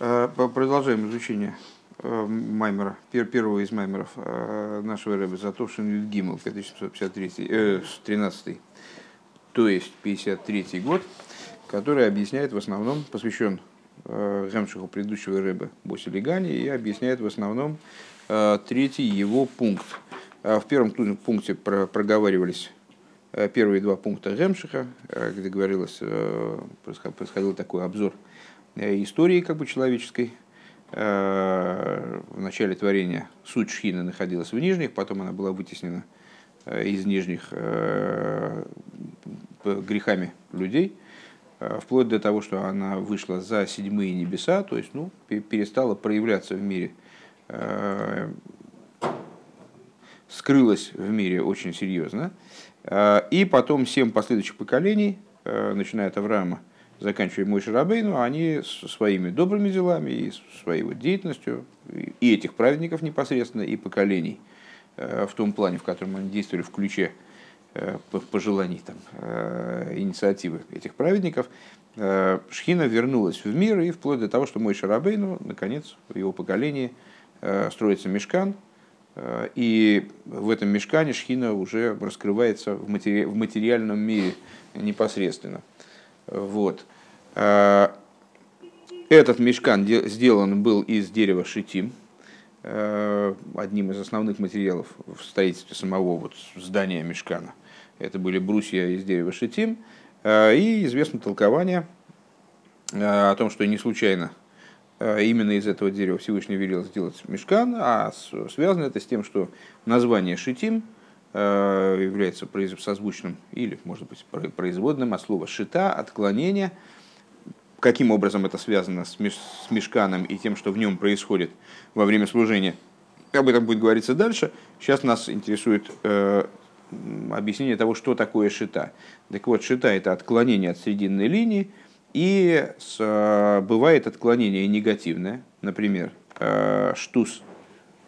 Э, продолжаем изучение э, Маймера, первого из Маймеров э, нашего рэба Затовшин Юдгимл, 1753, 13, то есть 53 год, который объясняет в основном, посвящен Гемшиху предыдущего рэба Боси Легани и объясняет в основном третий его пункт. В первом пункте проговаривались первые два пункта Гемшиха, где говорилось, происходил такой обзор – Э, истории как бы человеческой. Э, в начале творения суть шхины находилась в нижних, потом она была вытеснена э, из нижних грехами людей, вплоть до того, что она вышла за седьмые небеса, то есть ну, перестала проявляться в мире, скрылась в мире очень серьезно. И потом семь последующих поколений, начиная от Авраама, заканчивая мой Шарабейну, они своими добрыми делами и своей вот деятельностью, и этих праведников непосредственно, и поколений, э, в том плане, в котором они действовали в ключе э, пожеланий, там, э, инициативы этих праведников, Шхина вернулась в мир, и вплоть до того, что мой Шарабейну, наконец, в его поколении строится мешкан, и в этом мешкане Шхина уже раскрывается в, матери... в материальном мире непосредственно. Вот. А, этот мешкан сделан был из дерева шитим, а, одним из основных материалов в строительстве самого вот здания мешкана. Это были брусья из дерева шитим. А, и известно толкование о том, что не случайно именно из этого дерева Всевышний велел сделать мешкан, а связано это с тем, что название шитим – Э, является созвучным или, может быть, производным от слова «шита», «отклонение». Каким образом это связано с мешканом и тем, что в нем происходит во время служения, об этом будет говориться дальше. Сейчас нас интересует э, объяснение того, что такое шита. Так вот, шита – это отклонение от срединной линии, и с, э, бывает отклонение негативное, например, э, штус,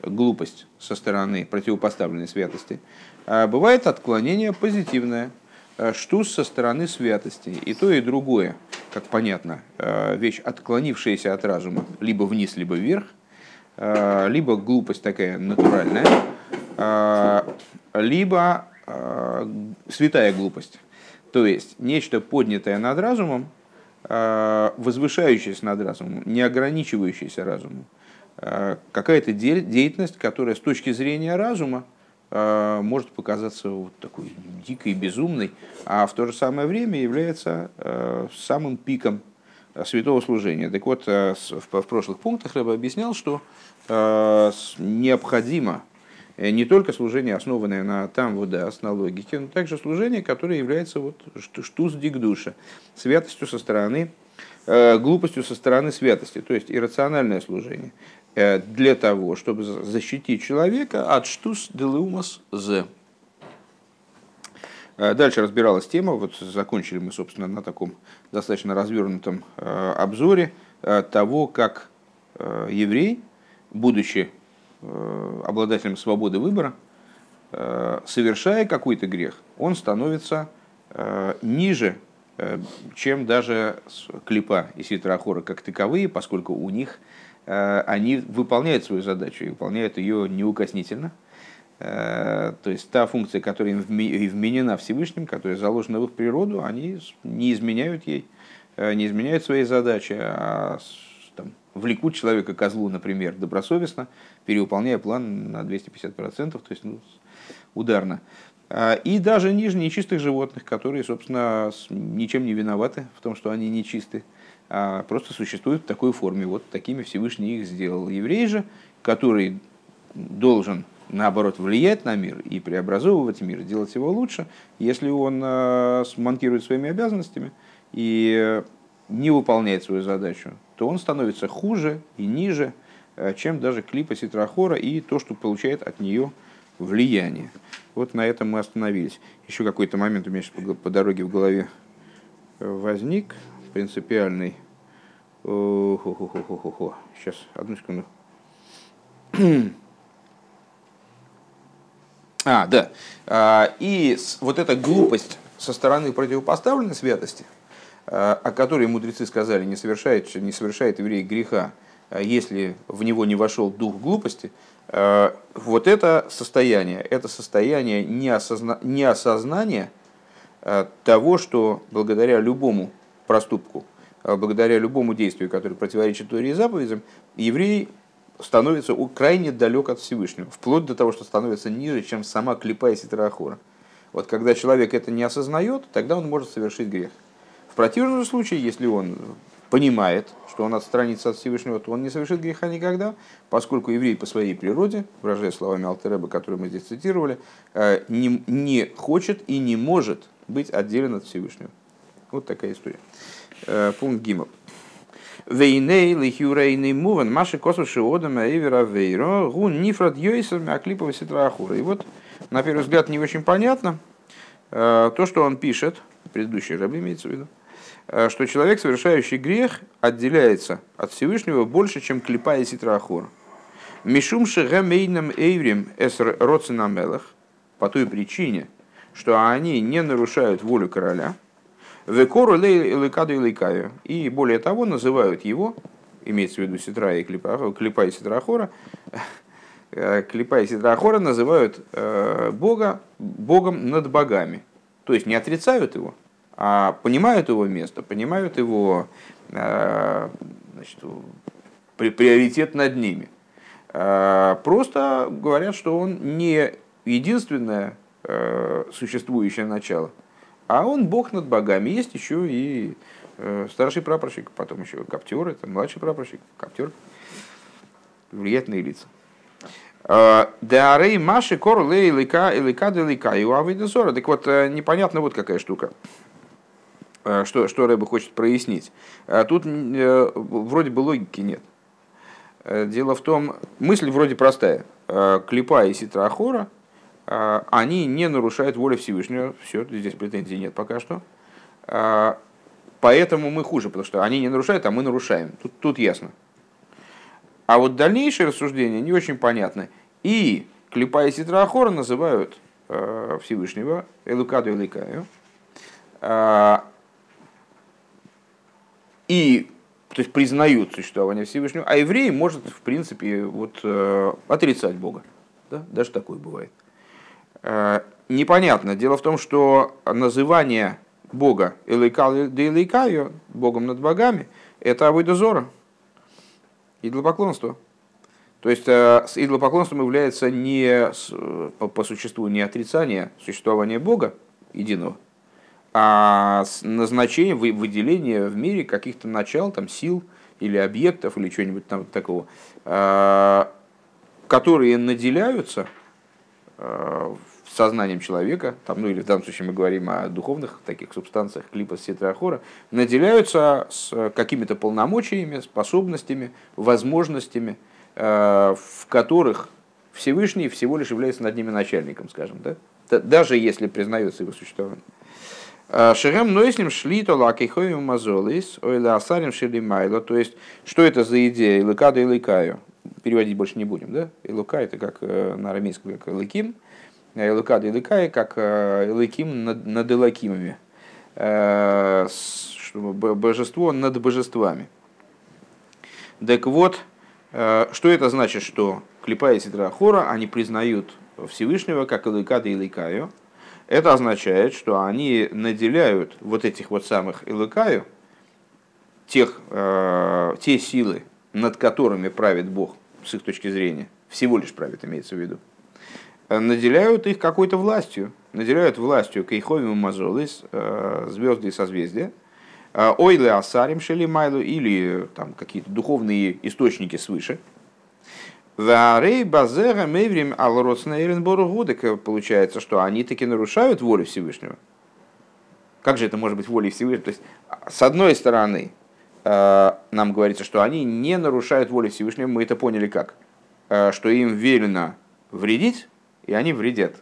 глупость со стороны противопоставленной святости – бывает отклонение позитивное, э, штус со стороны святости. И то, и другое, как понятно, э, вещь, отклонившаяся от разума, либо вниз, либо вверх, э, либо глупость такая натуральная, либо святая глупость. То есть нечто поднятое над разумом, возвышающееся над разумом, не ограничивающееся разумом. Какая-то деятельность, которая с точки зрения разума Э, может показаться вот такой дикой, безумной, а в то же самое время является э, самым пиком святого служения. Так вот, э, в прошлых пунктах я бы объяснял, что необходимо не только служение, основанное на там вода, на логике, но также служение, которое является вот штус дикдуша, святостью со стороны, глупостью со стороны святости, то есть иррациональное служение. Э, для того, чтобы защитить человека от штус делеумас з. Э, дальше разбиралась тема, вот закончили мы, собственно, на таком достаточно развернутом э, обзоре того, как еврей, будучи обладателем свободы выбора, совершая какой-то грех, он становится ниже, чем даже клипа и ситрахора как таковые, поскольку у них они выполняют свою задачу и выполняют ее неукоснительно. Э, то есть та функция, которая им вменена Всевышним, которая заложена в их природу, они не изменяют ей, э, не изменяют своей задачи, а там, влекут человека козлу, например, добросовестно, перевыполняя план на 250%, то есть ну, ударно. И даже ниже нечистых животных, которые, собственно, ничем не виноваты в том, что они нечисты а просто существуют в такой форме. Вот такими Всевышний их сделал. Еврей же, который должен, наоборот, влиять на мир и преобразовывать мир, делать его лучше, если он а, смонтирует своими обязанностями и не выполняет свою задачу, то он становится хуже и ниже, а, чем даже клипа Ситрахора и то, что получает от нее влияние. Вот на этом мы остановились. Еще какой-то момент у меня по дороге в голове возник принципиальный. Хо-хо-хо-хо-хо. Сейчас, одну секунду. А, да. А, и вот эта глупость со стороны противопоставленной святости, о которой мудрецы сказали, не совершает, не совершает еврей греха, если в него не вошел дух глупости, вот это состояние, это состояние неосозна, неосознания того, что благодаря любому проступку, благодаря любому действию, которое противоречит Торе и заповедям, еврей становится крайне далек от Всевышнего, вплоть до того, что становится ниже, чем сама клипа и ситрахора. Вот когда человек это не осознает, тогда он может совершить грех. В противном случае, если он понимает, что он отстранится от Всевышнего, то он не совершит греха никогда, поскольку еврей по своей природе, выражая словами Алтереба, которые мы здесь цитировали, э, не, не хочет и не может быть отделен от Всевышнего. Вот такая история. Э, пункт Гимов. Вейней лихюрейный муван, маши косу шиодам эвера вейро, гун нифрат йойсом аклипова ситрахура. И вот, на первый взгляд, не очень понятно э, то, что он пишет, предыдущий раб имеется в виду, э, что человек, совершающий грех, отделяется от Всевышнего больше, чем клипа и ситрахура. Мишум шегамейном эйврим эср роцинамелах, по той причине, что они не нарушают волю короля – Векору лейкаду и лейкаю. И более того, называют его, имеется в виду Ситра и Клипа, Клипа и Ситрахора, э, Клипа и Ситрахора называют э, Бога Богом над богами. То есть не отрицают его, а понимают его место, понимают его э, значит, приоритет над ними. Просто говорят, что он не единственное существующее начало, а он бог над богами. Есть еще и э, старший прапорщик, потом еще коптер, это младший прапорщик, коптер. Влиятельные лица. А, Деарей Маши Кор Лейка Элика Делика и Уавидезора. Так вот, э, непонятно вот какая штука. Э, что, что Рэба хочет прояснить. Тут вроде бы логики нет. Дело в том, мысль вроде простая. Клипа и Ситра Ахора – они не нарушают волю Всевышнего. Все, здесь претензий нет пока что. А, поэтому мы хуже, потому что они не нарушают, а мы нарушаем. Тут, тут ясно. А вот дальнейшие рассуждения не очень понятны. И Клипа и Ситрахора называют а, Всевышнего Элукаду Эликаю. И то есть признают существование Всевышнего, а еврей может, в принципе, вот, э, отрицать Бога. Да? Даже такое бывает. Э, непонятно. Дело в том, что называние Бога Элейкаю, Богом над богами, это Авойдозора, идолопоклонство. То есть э, с идолопоклонством является не по, существу не отрицание существования Бога единого, а назначение, выделение в мире каких-то начал, там, сил или объектов или чего-нибудь там такого, э, которые наделяются сознанием человека, там, ну или в данном случае мы говорим о духовных таких субстанциях, клипа сетрахора, наделяются с какими-то полномочиями, способностями, возможностями, э, в которых Всевышний всего лишь является над ними начальником, скажем, да? даже если признается его существование. Э, Шерем нойсним шлито лакихоем мазолис, ойла асарим шелимайло. То есть, что это за идея? Илыкада и. Переводить больше не будем, да? Илука это как э, на арамейском, как лыким. Элукада и Лыкая, как Элыким над, над Элакимами. Э, божество над божествами. Так вот, э, что это значит, что Клипа и Сидра они признают Всевышнего как Элыкада и Лыкаю. Это означает, что они наделяют вот этих вот самых Элыкаю, тех, э, те силы, над которыми правит Бог, с их точки зрения, всего лишь правит, имеется в виду, наделяют их какой-то властью. Наделяют властью Кейховим Мазолис, э, звезды и созвездия, э, Ойле Асарим Шелимайлу или там какие-то духовные источники свыше. Варей Базера Меврим Алроцнейренборгудек получается, что они таки нарушают волю Всевышнего. Как же это может быть волей Всевышнего? То есть, с одной стороны, э, нам говорится, что они не нарушают волю Всевышнего, мы это поняли как? Что им велено вредить, и они вредят.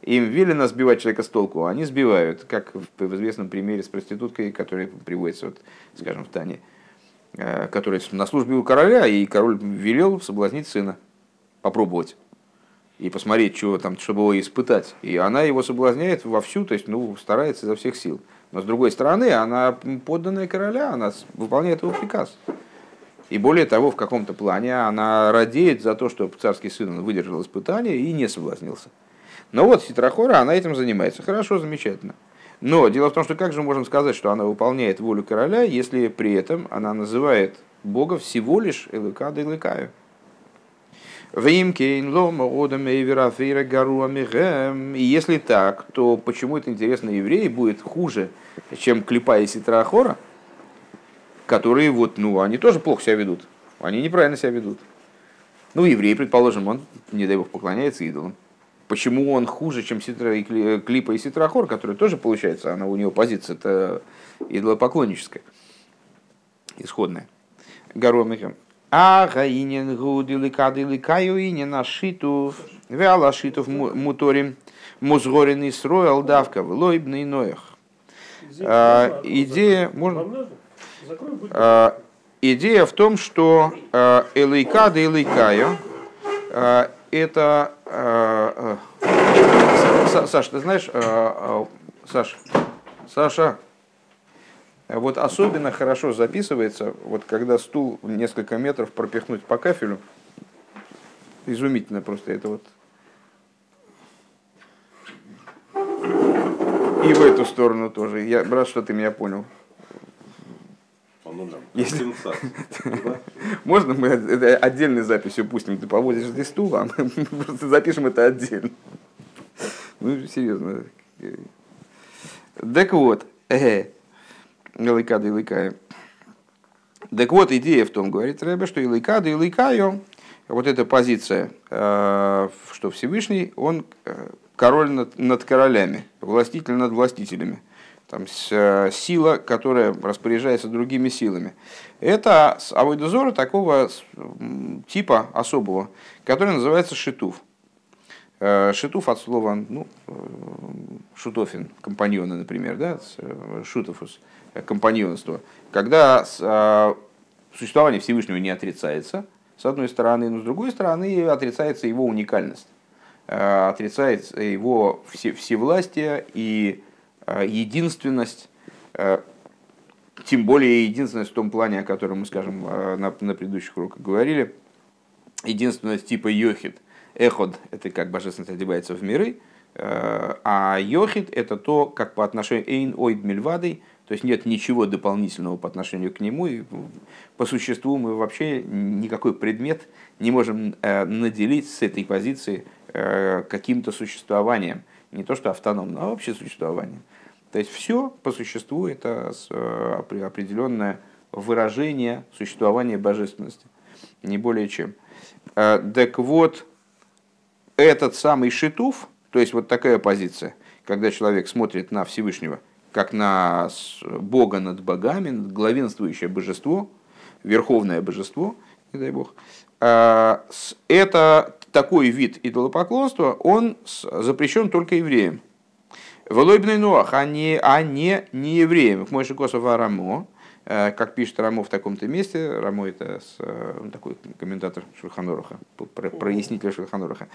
Им велено сбивать человека с толку, они сбивают, как в известном примере с проституткой, который приводится, вот, скажем, в Тане, э, которая на службе у короля, и король велел соблазнить сына, попробовать и посмотреть, что там, чтобы его испытать. И она его соблазняет вовсю, то есть ну, старается изо всех сил. Но с другой стороны, она подданная короля, она выполняет его приказ. И более того, в каком-то плане она радеет за то, что царский сын выдержал испытание и не соблазнился. Но вот Ситрахора, она этим занимается. Хорошо, замечательно. Но дело в том, что как же можем сказать, что она выполняет волю короля, если при этом она называет Бога всего лишь Элыка да Элыкаю. И если так, то почему это интересно евреи будет хуже, чем Клипа и Ситрахора, которые вот, ну, они тоже плохо себя ведут. Они неправильно себя ведут. Ну, еврей, предположим, он, не дай бог, поклоняется идолам. Почему он хуже, чем Ситра, и Клипа и Ситрахор, который тоже, получается, она, у него позиция это идолопоклонническая, исходная. Горомихем. А гаинен гуди ликады ликаю инен ашитов, веала шитов муторим, музгоренный строил давка, лойбный ноях. Идея, можно? А, идея в том, что а, элейкада и элейкаю это... Саша, ты знаешь, Саша, Саша, вот особенно хорошо записывается, вот когда стул несколько метров пропихнуть по кафелю. Изумительно просто это вот. И в эту сторону тоже. Я рад, что ты меня понял. Если... Можно мы это отдельной записью пустим? Ты повозишь здесь стул, а мы просто запишем это отдельно. Ну, серьезно. Так вот, э, и Илайкаю. Так вот, идея в том, говорит Рэбе, что Илайкада и Илайкаю, вот эта позиция, э, что Всевышний, он э, король над, над королями, властитель над властителями. Там э, сила, которая распоряжается другими силами. Это авойдозора такого типа особого, который называется шитуф. Шитуф от слова ну, шутофин, компаньоны, например, да, шутофус компаньонство, когда существование Всевышнего не отрицается, с одной стороны, но с другой стороны отрицается его уникальность, отрицается его все, всевластие и единственность, тем более единственность в том плане, о котором мы, скажем, на, на предыдущих уроках говорили, единственность типа йохид. Эход – это как божественность одевается в миры, а йохид – это то, как по отношению эйн ойд мильвадой – то есть нет ничего дополнительного по отношению к нему. И по существу мы вообще никакой предмет не можем э, наделить с этой позиции э, каким-то существованием. Не то что автономным, а вообще существованием. То есть все по существу это э, определенное выражение существования божественности. Не более чем. Так вот, этот самый шитуф, то есть вот такая позиция, когда человек смотрит на Всевышнего – как на Бога над богами, главенствующее божество, верховное божество, не дай бог, а, это такой вид идолопоклонства, он запрещен только евреям. Волойбный Ноах, а не, а не, не евреям. Мой Косов Арамо, Э, как пишет Рамо в таком-то месте, Рамо это с, э, такой комментатор Шульханоруха, прояснитель Шульханоруха.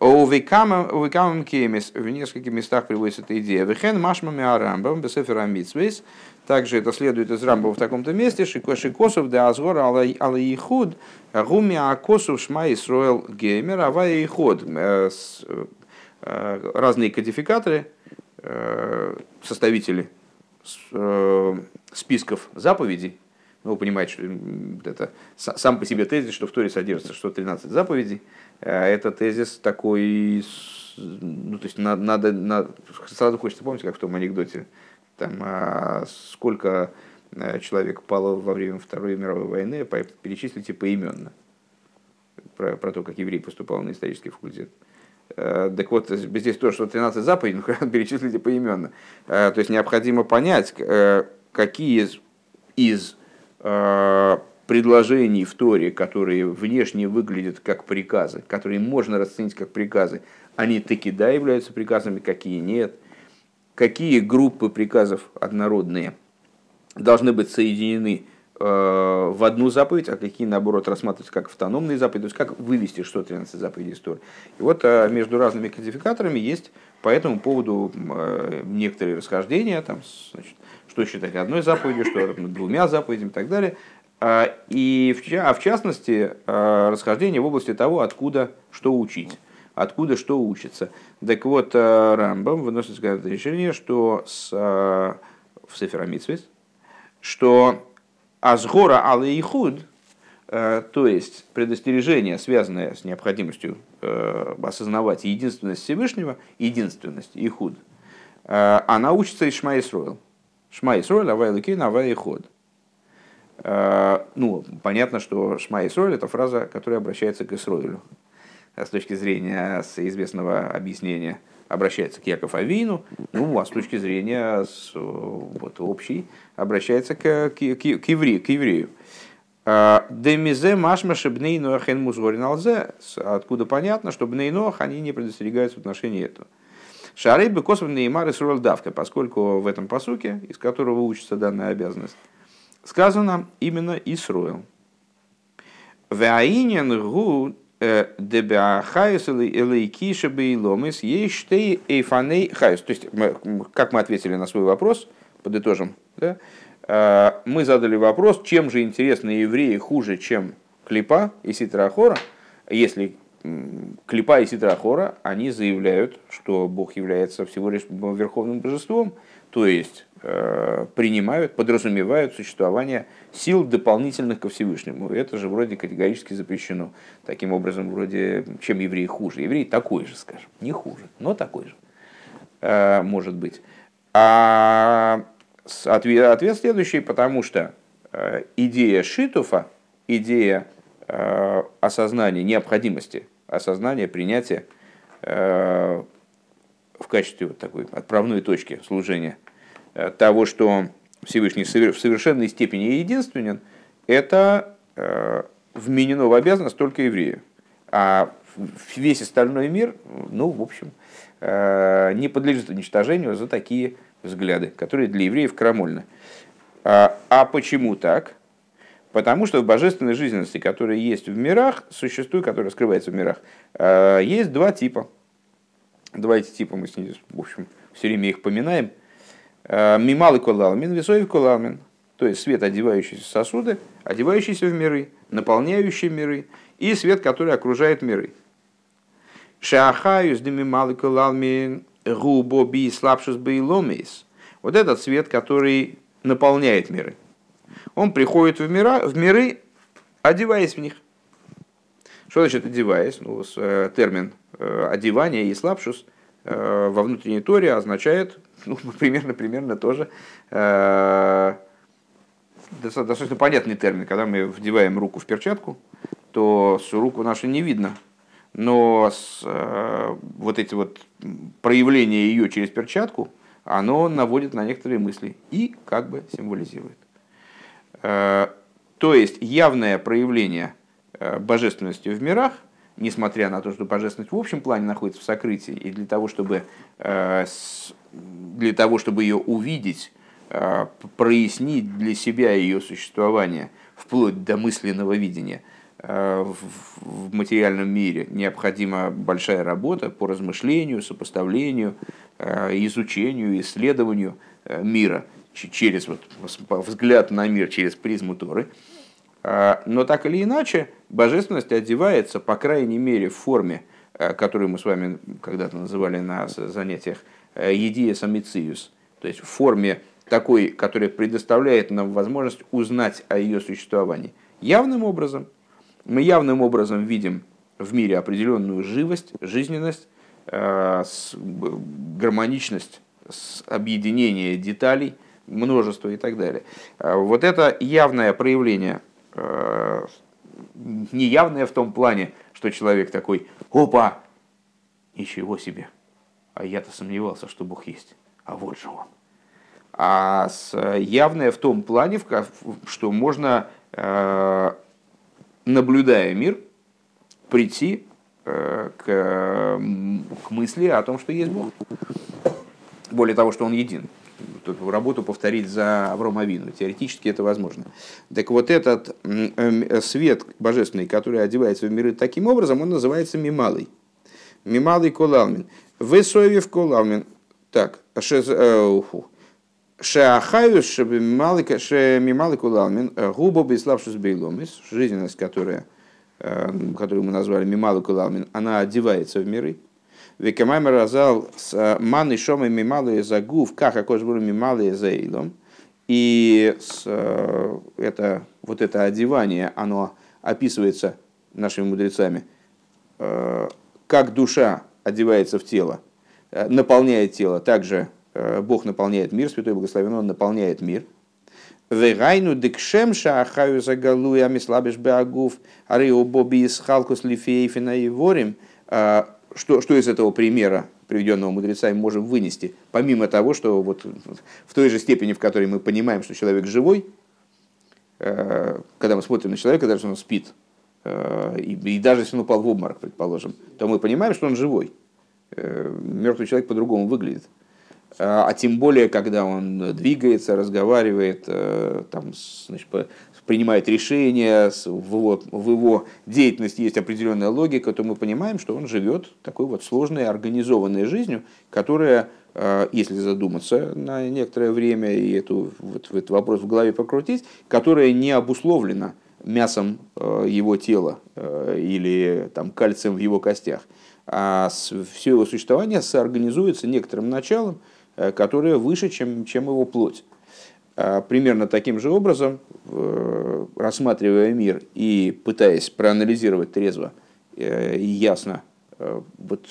У Викамам Кемис в нескольких местах приводится эта идея. Вехен Машмами Арамбам Бесефер Амитсвейс. Также это следует из Рамбова в таком-то месте. Шикошикосов де Азгор Алаихуд Гуми Акосов Шма Исроэл Геймер Авая Ихуд. Э, разные кодификаторы, составители списков заповедей, ну, вы понимаете, что это сам по себе тезис, что в Торе содержится 113 заповедей, э, это тезис такой, ну, то есть надо, надо, надо сразу хочется помнить, как в том анекдоте, там, а сколько э, человек пало во время Второй мировой войны, перечислите поименно. Про, про то, как еврей поступал на исторический факультет. Э, так вот, здесь тоже, что 13 заповедей, ну, перечислите поименно. То есть необходимо понять, какие из, из э, предложений в Торе, которые внешне выглядят как приказы, которые можно расценить как приказы, они таки да являются приказами, какие нет, какие группы приказов однородные должны быть соединены в одну заповедь, а какие, наоборот, рассматриваются как автономные заповеди, то есть как вывести 613 заповедей из Торы. И вот между разными кодификаторами есть по этому поводу некоторые расхождения, там, значит, что считать одной заповедью, что двумя заповедями и так далее. И в, а в частности, расхождение в области того, откуда что учить откуда что учится. Так вот, э, Рамбам выносит решение, что с, э, в Сеферамитсвис, что Азгора Алейхуд, э, то есть предостережение, связанное с необходимостью осознавать единственность Всевышнего, единственность Ихуд, она учится из Шма Исроил. Шма Исроил, Авай Ихуд. Ну, понятно, что Шма Исроил – это фраза, которая обращается к Исроилю. Э, с точки зрения известного объяснения обращается к Яков Авину, ну, а с точки зрения с, вот, общей обращается к, к, к, к, еврею, к еврею. А, Демизе машма шебней ноахен музгорин алзе, откуда понятно, что бней ноах они не предостерегаются в отношении этого. Шарей бы косвен неймар и давка, поскольку в этом посуке, из которого учится данная обязанность, сказано именно Исруэл. Ваинен гу Дебиахайс или Киша Бейломис есть штей эйфаней хайс. То есть, как мы ответили на свой вопрос, подытожим, да? А, мы задали вопрос, чем же интересны евреи хуже, чем Клипа и Ситрахора, если Клипа и Ситрахора, они заявляют, что Бог является всего лишь верховным божеством, то есть Э, принимают, подразумевают существование сил дополнительных ко Всевышнему. Это же вроде категорически запрещено. Таким образом, вроде, чем еврей хуже. Еврей такой же, скажем. Не хуже, но такой же. Э, может быть. А ответ, следующий, потому что э, идея Шитуфа, идея осознания необходимости, осознания принятия в качестве вот такой отправной точки служения – Э, того, что Всевышний в совершенной степени единственен, это э, вменено в обязанность только еврею. А весь остальной мир, ну, в общем, э, не подлежит уничтожению за такие взгляды, которые для евреев крамольны. А, а почему так? Потому что в божественной жизненности, которая есть в мирах, существует, которая скрывается в мирах, есть два типа. Два эти типа мы с ней, в общем, все время их поминаем – Э, Мималы колалмин, весоев колалмин. То есть свет, одевающийся в сосуды, одевающийся в миры, наполняющий миры, и свет, который окружает миры. Шахаюс демималы колалмин губо би слабшус бейломис. Вот этот свет, который наполняет миры. Он приходит в, мира, в миры, одеваясь в них. Что значит одеваясь? Ну, э, термин э, одевания и слабшус во внутренней торе означает ну, примерно, примерно тоже э, достаточно понятный термин. Когда мы вдеваем руку в перчатку, то руку нашу не видно. Но с, э, вот эти вот проявления ее через перчатку, оно наводит на некоторые мысли и как бы символизирует. Э, то есть явное проявление э, божественности в мирах, несмотря на то, что божественность в общем плане находится в сокрытии, и для того, чтобы э, для того, чтобы ее увидеть, а, прояснить для себя ее существование, вплоть до мысленного видения а, в материальном мире, необходима большая работа по размышлению, сопоставлению, изучению, исследованию мира через вот, взгляд на мир через призму Торы. Но так или иначе, божественность одевается, по крайней мере, в форме, которую мы с вами когда-то называли на занятиях Э, едия самициус, то есть в форме такой, которая предоставляет нам возможность узнать о ее существовании. Явным образом, мы явным образом видим в мире определенную живость, жизненность, э, гармоничность, объединение деталей, множество и так далее. Э, вот это явное проявление, неявное в том плане, что человек такой, опа, ничего себе, а я-то сомневался, что Бог есть. А вот же он. А явное в том плане, что можно, э, наблюдая мир, прийти э, к, к мысли о том, что есть Бог. Более того, что он един. Работу повторить за Авром Авину. Теоретически это возможно. Так вот этот эм, свет божественный, который одевается в миры таким образом, он называется мималый. Мималый колалмин. Высоевев колалмин. Так, шез, э, Шеахаю шемималы кулалмин губо беславшус бейломис, жизненность, которая, которую мы назвали мималы кулалмин, она одевается в миры. Векамаймер разал с маны шомой мималы загув, как акош был мималы заилом. И с, это, вот это одевание, оно описывается нашими мудрецами, как душа одевается в тело, наполняет тело, также Э, Бог наполняет мир, Святой Благословен, Он наполняет мир. Вегайну дикшем шаахаю загалуя мислабиш беагуф арио боби исхалкус лифеефина и ворим. Что, что из этого примера, приведенного мудрецами, можем вынести? Помимо того, что вот в той же степени, в которой мы понимаем, что человек живой, э, когда мы смотрим на человека, даже он спит, э, и, и даже если он упал в обморок, предположим, то мы понимаем, что он живой. Мертвый человек по-другому выглядит. А, а тем более, когда он двигается, разговаривает, э, там, значит, принимает решения, в его, в его деятельности есть определенная логика, то мы понимаем, что он живет такой вот сложной, организованной жизнью, которая, э, если задуматься на некоторое время и эту, вот, этот вопрос в голове покрутить, которая не обусловлена мясом э, его тела или там, кальцием в его костях, а все его существование соорганизуется некоторым началом, Э, которая выше, чем, чем его плоть. А примерно таким же образом, рассматривая мир и пытаясь проанализировать трезво э, и ясно э, вот,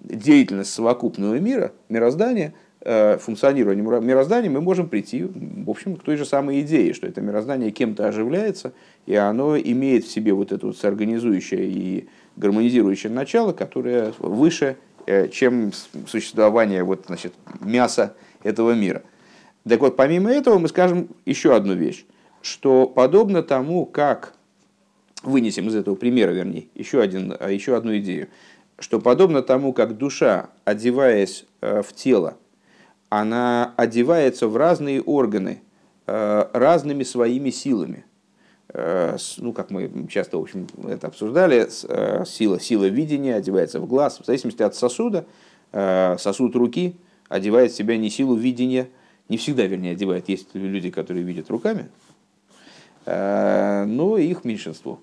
деятельность совокупного мира, мироздания, функционирование мироздания, мы можем прийти, в общем, к той же самой идее, что это мироздание кем-то оживляется, и оно имеет в себе вот это вот соорганизующее и гармонизирующее начало, которое выше Э, чем существование вот, значит, мяса этого мира. Так вот, помимо этого мы скажем еще одну вещь, что подобно тому, как вынесем из этого примера, вернее, еще, один, а, еще одну идею, что подобно тому, как душа, одеваясь э, в тело, она одевается в разные органы э, разными своими силами. Э, ну, как мы часто, в общем, это обсуждали, сила, сила видения одевается в глаз, в зависимости от сосуда, сосуд руки одевает в себя не силу видения, не всегда, вернее, одевает, есть люди, которые видят руками, но их меньшинство.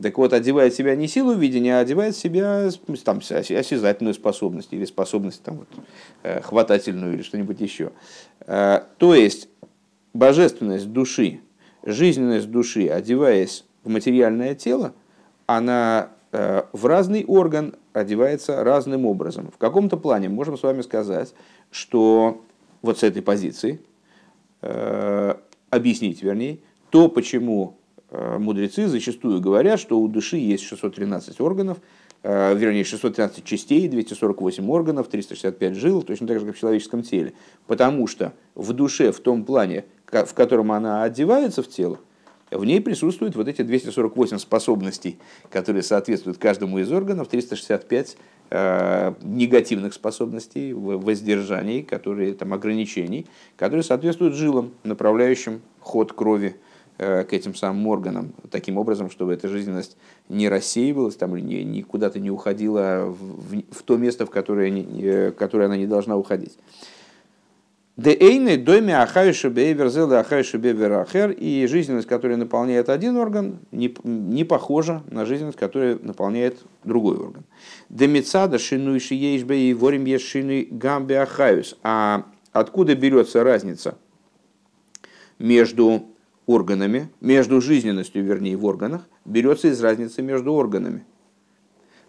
Так вот, одевает себя не силу видения, а одевает себя там, осязательную способность или способность там, вот, хватательную или что-нибудь еще. То есть, божественность души, жизненность души, одеваясь в материальное тело, она э, в разный орган одевается разным образом. В каком-то плане можем с вами сказать, что вот с этой позиции, э, объяснить вернее, то, почему э, мудрецы зачастую говорят, что у души есть 613 органов, вернее 613 частей, 248 органов, 365 жил, точно так же, как в человеческом теле. Потому что в душе, в том плане, в котором она одевается в тело, в ней присутствуют вот эти 248 способностей, которые соответствуют каждому из органов, 365 э, негативных способностей, воздержаний, которые, там, ограничений, которые соответствуют жилам, направляющим ход крови э, к этим самым органам, таким образом, чтобы эта жизненность не рассеивалась там, или не, куда-то не уходила в, в, в то место, в которое, в которое она не должна уходить. Дейны доме ахайшу бейверзел и бейверахер, и жизненность, которая наполняет один орган, не, не похожа на жизненность, которая наполняет другой орган. Демицада шину и ворим ешины гамбе ахаюс. А откуда берется разница между органами, между жизненностью, вернее, в органах, берется из разницы между органами.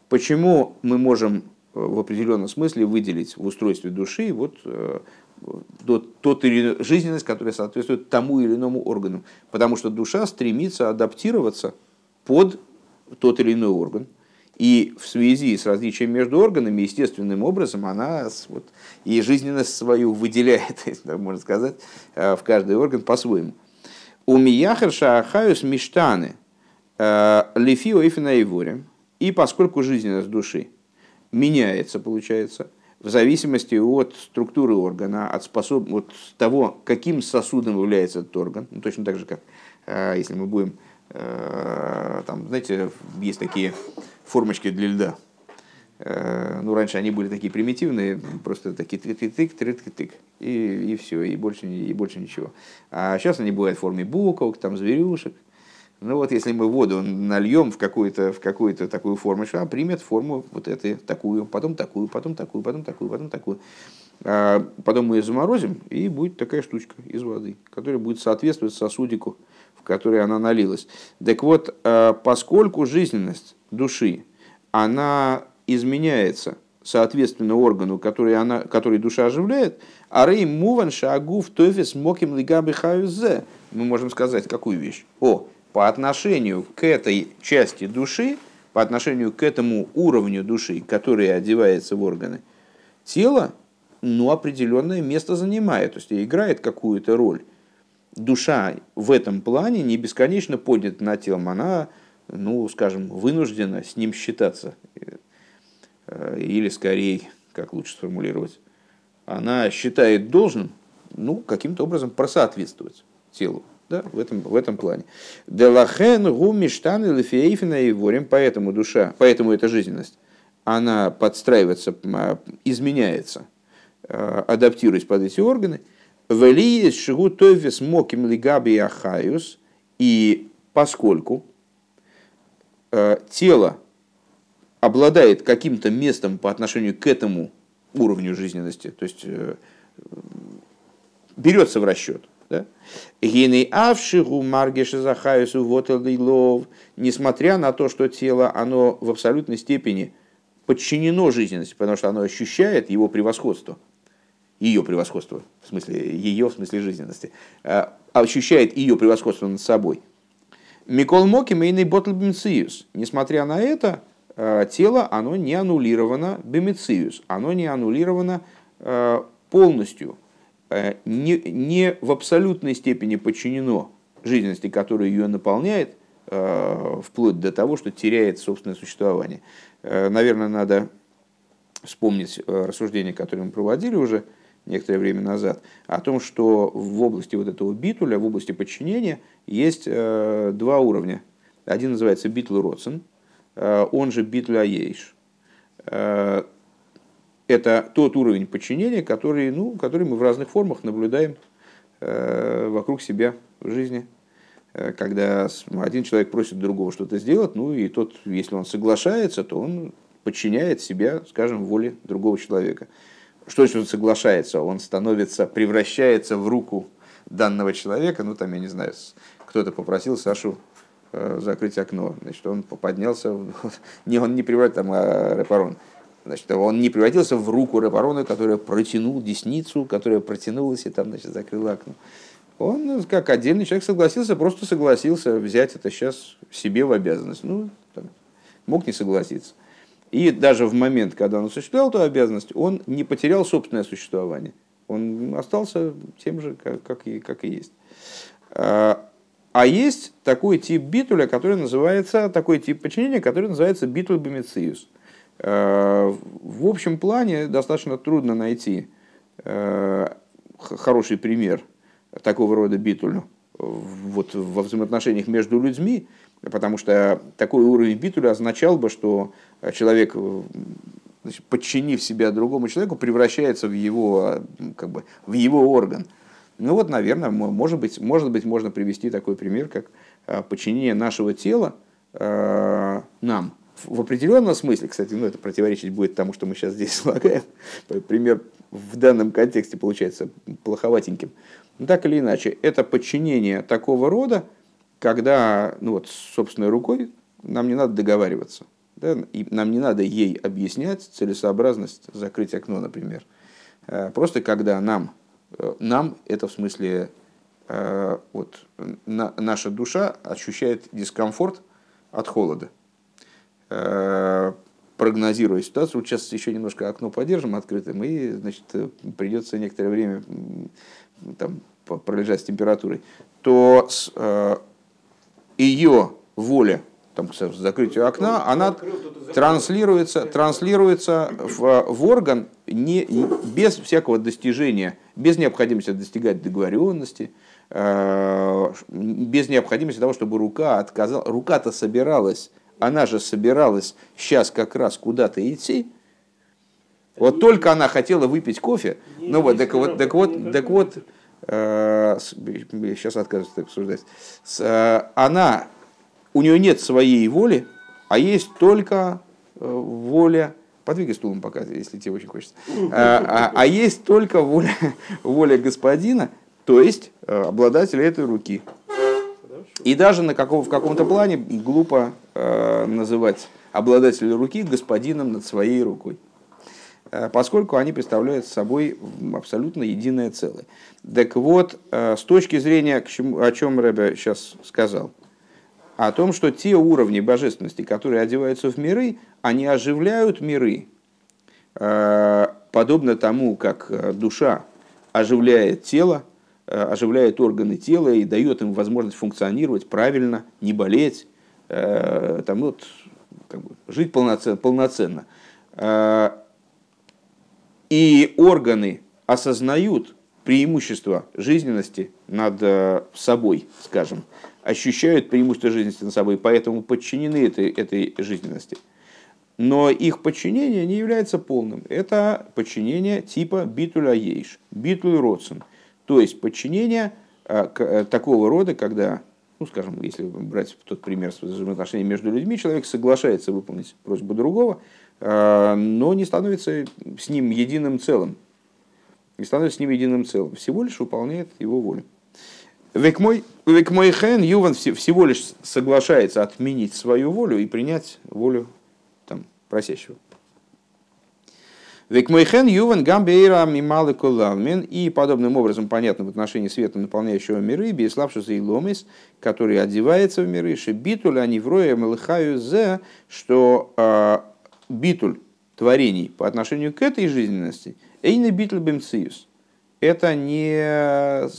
Почему мы можем э, в определенном смысле выделить в устройстве души вот э, тот или жизненность, которая соответствует тому или иному органу. Потому что душа стремится адаптироваться под тот или иной орган. И в связи с различием между органами, естественным образом, она вот, и жизненность свою выделяет, можно сказать, э, в каждый орган по-своему. У Мияхарша Ахаюс Миштаны э, Лефио и И поскольку жизненность души меняется, получается, в зависимости от структуры органа, от, способ... от того, каким сосудом является этот орган. Ну, точно так же, как если мы будем, там, знаете, есть такие формочки для льда. Ну, раньше они были такие примитивные, просто такие тык-тык-тык, тык-тык-тык, и, и все, и больше, и больше ничего. А сейчас они бывают в форме буквок, там, зверюшек, ну вот если мы воду нальем в какую-то в какую-то такую форму, она примет форму вот этой, такую, потом такую, потом такую, потом такую, потом такую. А потом мы ее заморозим, и будет такая штучка из воды, которая будет соответствовать сосудику, в который она налилась. Так вот, а, поскольку жизненность души, она изменяется соответственно органу, который, она, который душа оживляет, а рей муван шагу в тофис моким лигабы хаюзе. Мы можем сказать, какую вещь? О, по отношению к этой части души, по отношению к этому уровню души, который одевается в органы, тело ну, определенное место занимает, то есть играет какую-то роль. Душа в этом плане не бесконечно поднята над телом, она, ну, скажем, вынуждена с ним считаться. Э, или скорее, как лучше сформулировать, она считает должным, ну, каким-то образом просоответствовать телу. Да, в, этом, в этом плане. Делахен гуми штаны лефиэйфина и ворим, поэтому душа, поэтому эта жизненность, она подстраивается, а, изменяется, а, адаптируясь под эти органы. Велиес шигу тойфес моким лигаби ахаюс, и поскольку а, тело обладает каким-то местом по отношению к этому уровню жизненности, то есть э, берется в расчет – Гины авшигу маргеши захаюсу лов, несмотря на то, что тело, оно в абсолютной степени подчинено жизненности, потому что оно ощущает его превосходство, ее превосходство, в смысле ее, в смысле жизненности, а, ощущает ее превосходство над собой. Микол Моки мейный ботл бимциус. Несмотря на это, а, тело, оно не аннулировано бимциус, оно не аннулировано а, полностью, не, не в абсолютной степени подчинено жизненности, которая ее наполняет, э, вплоть до того, что теряет собственное существование. Э, наверное, надо вспомнить рассуждение, которое мы проводили уже некоторое время назад, о том, что в области вот этого битуля, в области подчинения есть два уровня. Один называется битл роцен, он же битл аейш это тот уровень подчинения, который, ну, который мы в разных формах наблюдаем э, вокруг себя в жизни. Э, когда один человек просит другого что-то сделать, ну и тот, если он соглашается, то он подчиняет себя, скажем, воле другого человека. Что значит он соглашается? Он становится, превращается в руку данного человека, ну там, я не знаю, кто-то попросил Сашу э, закрыть окно, значит, он поднялся, не он не превратил там а репарон, Значит, он не превратился в руку Рабарона, которая протянул десницу, которая протянулась и там, значит, закрыла окно. Он, как отдельный человек, согласился, просто согласился взять это сейчас себе в обязанность. Ну, там, мог не согласиться. И даже в момент, когда он осуществлял эту обязанность, он не потерял собственное существование. Он остался тем же, как, как, и, как и есть. А, а есть такой тип битуля, который называется, такой тип подчинения, который называется битуль бомициус. Э, в общем плане достаточно трудно найти э, хороший пример такого рода битулю вот во взаимоотношениях между людьми, потому что такой уровень битуля означал бы, что человек, значит, подчинив себя другому человеку, превращается в его, как бы, в его орган. Ну вот, наверное, может быть, может быть, можно привести такой пример, как э, подчинение нашего тела нам, в определенном смысле, кстати, ну, это противоречить будет тому, что мы сейчас здесь слагаем, пример в данном контексте получается плоховатеньким. Но так или иначе, это подчинение такого рода, когда, ну вот, собственной рукой нам не надо договариваться. Да, и нам не надо ей объяснять целесообразность закрыть окно, например. Э, просто когда нам, э, нам это в смысле э, вот, наша душа ощущает дискомфорт от холода. Э, прогнозируя ситуацию, вот сейчас еще немножко окно подержим открытым, и значит, придется некоторое время там, пролежать с температурой, то с, э, ее воля там, к закрытию окна, она транслируется, транслируется в, в орган не, без всякого достижения, без необходимости достигать договоренности, э, без необходимости того, чтобы рука отказала. Рука-то собиралась, она же собиралась сейчас как раз куда-то идти. Вот только она хотела выпить кофе, ну вот, так вот, так вот, так вот, э, сейчас отказываюсь так обсуждать, э, она у нее нет своей воли, а есть только э, воля, подвигай стулом пока, если тебе очень хочется, а, а, а есть только воля, воля господина, то есть э, обладателя этой руки. И даже на каком, в каком-то плане глупо э, называть обладателя руки господином над своей рукой э, поскольку они представляют собой абсолютно единое целое. Так вот, с точки зрения, о чем Рэбе сейчас сказал – о том, что те уровни божественности, которые одеваются в миры, они оживляют миры, э, подобно тому, как э, душа оживляет тело, э, оживляет органы тела и дает им возможность функционировать правильно, не болеть, там, вот, как бы, жить полноценно. полноценно. И органы осознают преимущество жизненности над собой, скажем, ощущают преимущество жизненности над собой, поэтому подчинены этой, этой жизненности. Но их подчинение не является полным. Это подчинение типа битуля ейш, битуль родсен. То есть подчинение а, э, такого рода, когда, ну скажем, если брать тот пример с взаимоотношениями между людьми, человек соглашается выполнить просьбу другого, а, но не становится с ним единым целым. Не становится с ним единым целым. Всего лишь выполняет его волю. Век мой, век мой хен Юван всего лишь соглашается отменить свою волю и принять волю там, просящего. Век мой хен Юван гамбейра мималы кулалмин. И подобным образом понятно в отношении света, наполняющего миры, беславшийся и ломис, который одевается в миры, шибитуль, а невроя мелхаю зе, что э, битуль творений по отношению к этой жизненности, эйна битуль бемциус – это не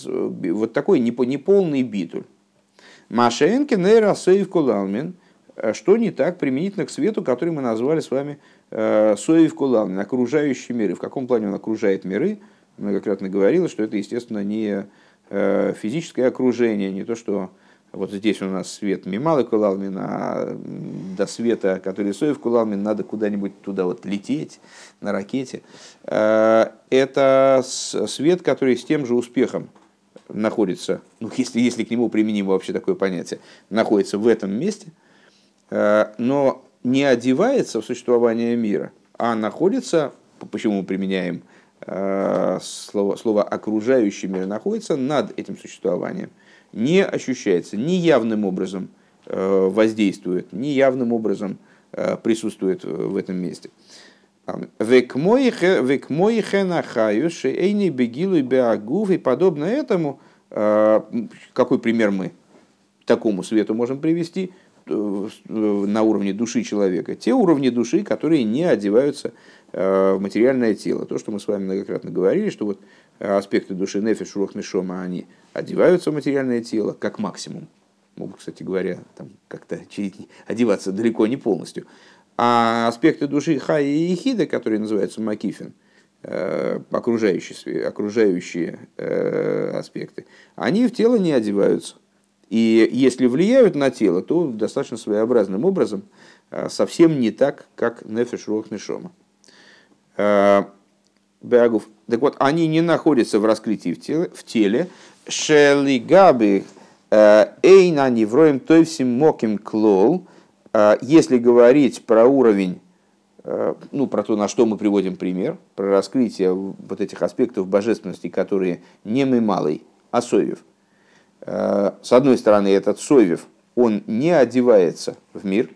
вот такой неполный битуль. Машенки нейра соев кулалмин, что не так применительно к свету, который мы назвали с вами э, соев кулалмин, окружающий миры. В каком плане он окружает миры? Многократно говорилось, что это, естественно, не э, физическое окружение, не то, что вот здесь у нас свет Мималы Кулалмин, а до света, который Соев Кулалмин, надо куда-нибудь туда вот лететь на ракете. Э, это свет, который с тем же успехом находится, ну, если, если к нему применимо вообще такое понятие, находится в этом месте, э, но не одевается в существование мира, а находится, почему мы применяем э, слово, слово окружающий мир, находится над этим существованием – не ощущается, ни явным образом э, воздействует, ни явным образом э, присутствует в этом месте. Шейни бегилу беагув и подобно этому, какой пример мы такому свету можем привести на уровне души человека? Те уровни души, которые не одеваются в материальное тело. То, что мы с вами многократно говорили, что вот аспекты души нефиш, шурах, мишома, они одеваются в материальное тело, как максимум. Могут, кстати говоря, там как-то одеваться далеко не полностью. А аспекты души хай и ехида, которые называются макифин, э, окружающие, окружающие э, аспекты, они в тело не одеваются. И если влияют на тело, то достаточно своеобразным образом, э, совсем не так, как нефиш рох нишома. Беагуф. Так вот, они не находятся в раскрытии в теле, в теле Шелигаби э, Эйна Невроем Тойвсим Моким Клол, если говорить про уровень, ну, про то, на что мы приводим пример, про раскрытие вот этих аспектов божественности, которые не мы малый, а Соевев. С одной стороны, этот Соевев, он не одевается в мир.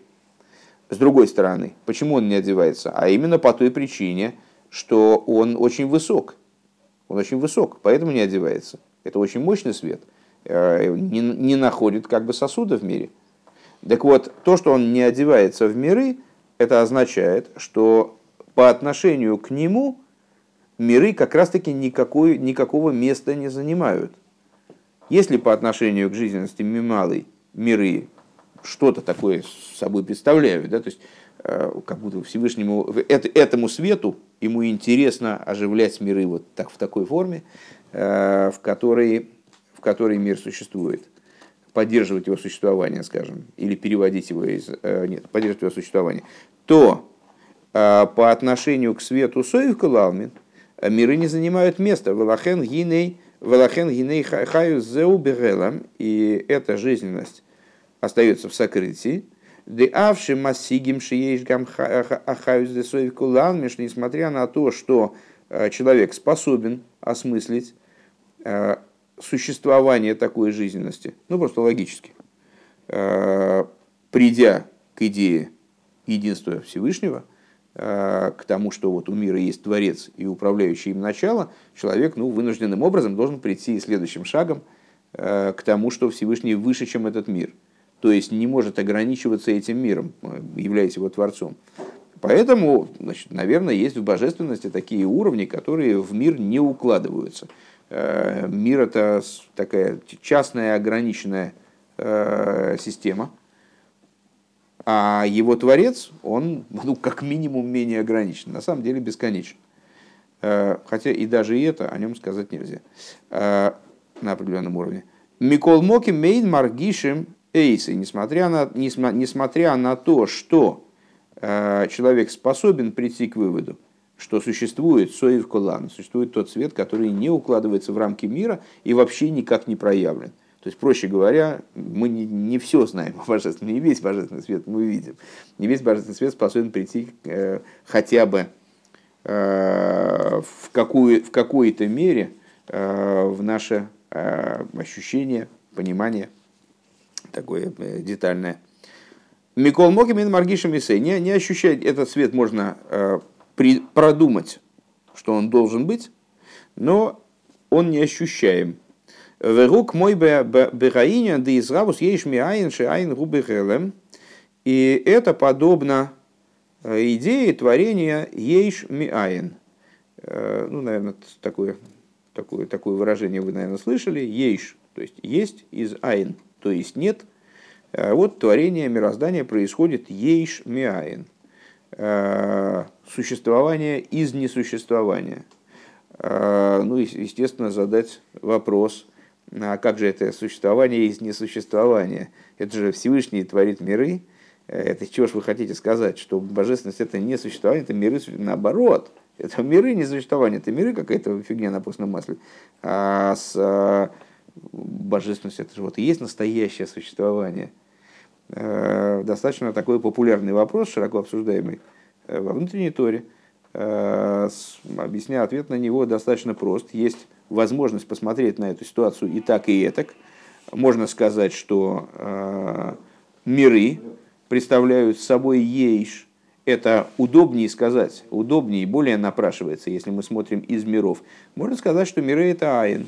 С другой стороны, почему он не одевается? А именно по той причине, что он очень высок. Он очень высок, поэтому не одевается. Это очень мощный свет. Э, не, не находит как бы сосуда в мире. Так вот, то, что он не одевается в миры, это означает, что по отношению к нему миры как раз-таки никакой, никакого места не занимают. Если по отношению к жизненности Мималой миры что-то такое собой представляют. Да? То есть, как будто Всевышнему, это, этому свету ему интересно оживлять миры вот так, в такой форме, в которой, в которой мир существует поддерживать его существование, скажем, или переводить его из... Нет, поддерживать его существование, то по отношению к свету Соев Калалмин миры не занимают места. Валахен гиней Валахен гиней хаю зеу берелам, и эта жизненность остается в сокрытии. Де авши массигим шиеш гам ахаюс де соев меж несмотря на то, что э, человек способен осмыслить э, существование такой жизненности, ну просто логически, э, придя к идее единства Всевышнего, к тому, что вот у мира есть Творец и управляющий им начало, человек ну, вынужденным образом должен прийти следующим шагом э, к тому, что Всевышний выше, чем этот мир. То есть не может ограничиваться этим миром, э, являясь его Творцом. Поэтому, значит, наверное, есть в божественности такие уровни, которые в мир не укладываются. Мир – это такая частная ограниченная система – а его творец, он, ну, как минимум, менее ограничен, на самом деле бесконечен. Э, хотя и даже и это о нем сказать нельзя э, на определенном уровне. Микол Моки Мейн Маргишем Эйсы, несмотря на, несмотря на то, что э, человек способен прийти к выводу, что существует Соев Колан, существует тот свет, который не укладывается в рамки мира и вообще никак не проявлен. То есть, проще говоря, мы не, не все знаем о божественном, не весь божественный свет мы видим. Не весь божественный свет способен прийти э, хотя бы э, в, какую, в какой-то мере э, в наше э, ощущение, понимание такое э, детальное. Микол Мокимин Маргиша Мисей. Не, не ощущать этот свет можно э, при, продумать, что он должен быть, но он не ощущаем Верук мой бегаиня, да изравус ейш миаин шиаин губихелем. И это подобно э, идее творения ейш миаин. Э, ну, наверное, такое, такое, такое выражение вы, наверное, слышали. Ейш, то есть есть из айн, то есть нет. Э, вот творение мироздания происходит ейш миаин. Существование из несуществования. Ну, естественно, задать вопрос, а как же это существование из несуществования? Это же Всевышний творит миры. Э, это чего ж вы хотите сказать, что божественность это не существование, это миры наоборот. Это миры не существование, это миры какая-то фигня на постном масле. А с а, божественностью это же вот и есть настоящее существование. А, достаточно такой популярный вопрос, широко обсуждаемый э, во внутренней торе. Объясняя ответ на него достаточно прост. Есть возможность посмотреть на эту ситуацию и так, и этак. Можно сказать, что э, миры представляют собой ейш. Это удобнее сказать, удобнее более напрашивается, если мы смотрим из миров. Можно сказать, что миры это айн.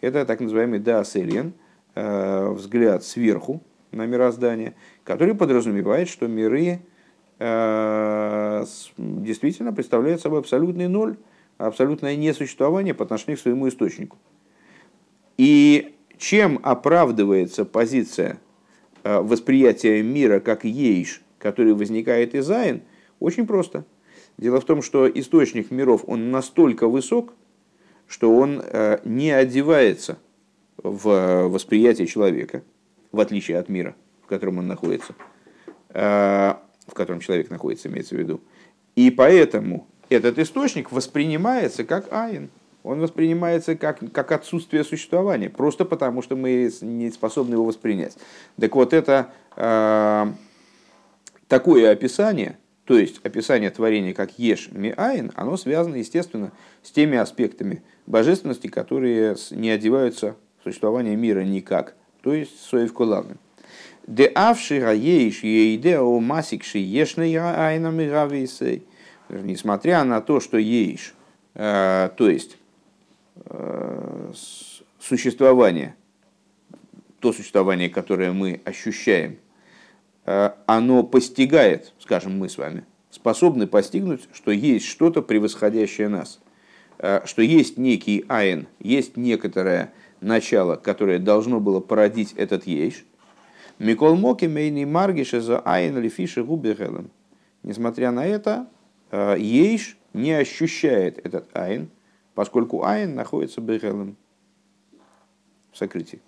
Это так называемый даселен, э, взгляд сверху на мироздание, который подразумевает, что миры э, действительно представляют собой абсолютный ноль абсолютное несуществование по отношению к своему источнику. И чем оправдывается позиция э, восприятия мира как ейш, который возникает из айн, очень просто. Дело в том, что источник миров, он настолько высок, что он э, не одевается в восприятие человека, в отличие от мира, в котором он находится, э, в котором человек находится, имеется в виду. И поэтому этот источник воспринимается как айн. Он воспринимается как, как отсутствие существования, просто потому что мы не способны его воспринять. Так вот, это э, такое описание, то есть описание творения как еш ми айн, оно связано, естественно, с теми аспектами божественности, которые не одеваются в существование мира никак, то есть соев куланы. Де авши раеиш ейде масикши ешны айнами рависей несмотря на то, что ейш, э, то есть э, существование, то существование, которое мы ощущаем, э, оно постигает, скажем, мы с вами, способны постигнуть, что есть что-то превосходящее нас, что есть некий айн, есть некоторое начало, которое должно было породить этот ейш, Микол Моки мейни маргиша за айн или фиши Несмотря на это, Ейш не ощущает этот айн, поскольку айн находится бегелем в сокрытии.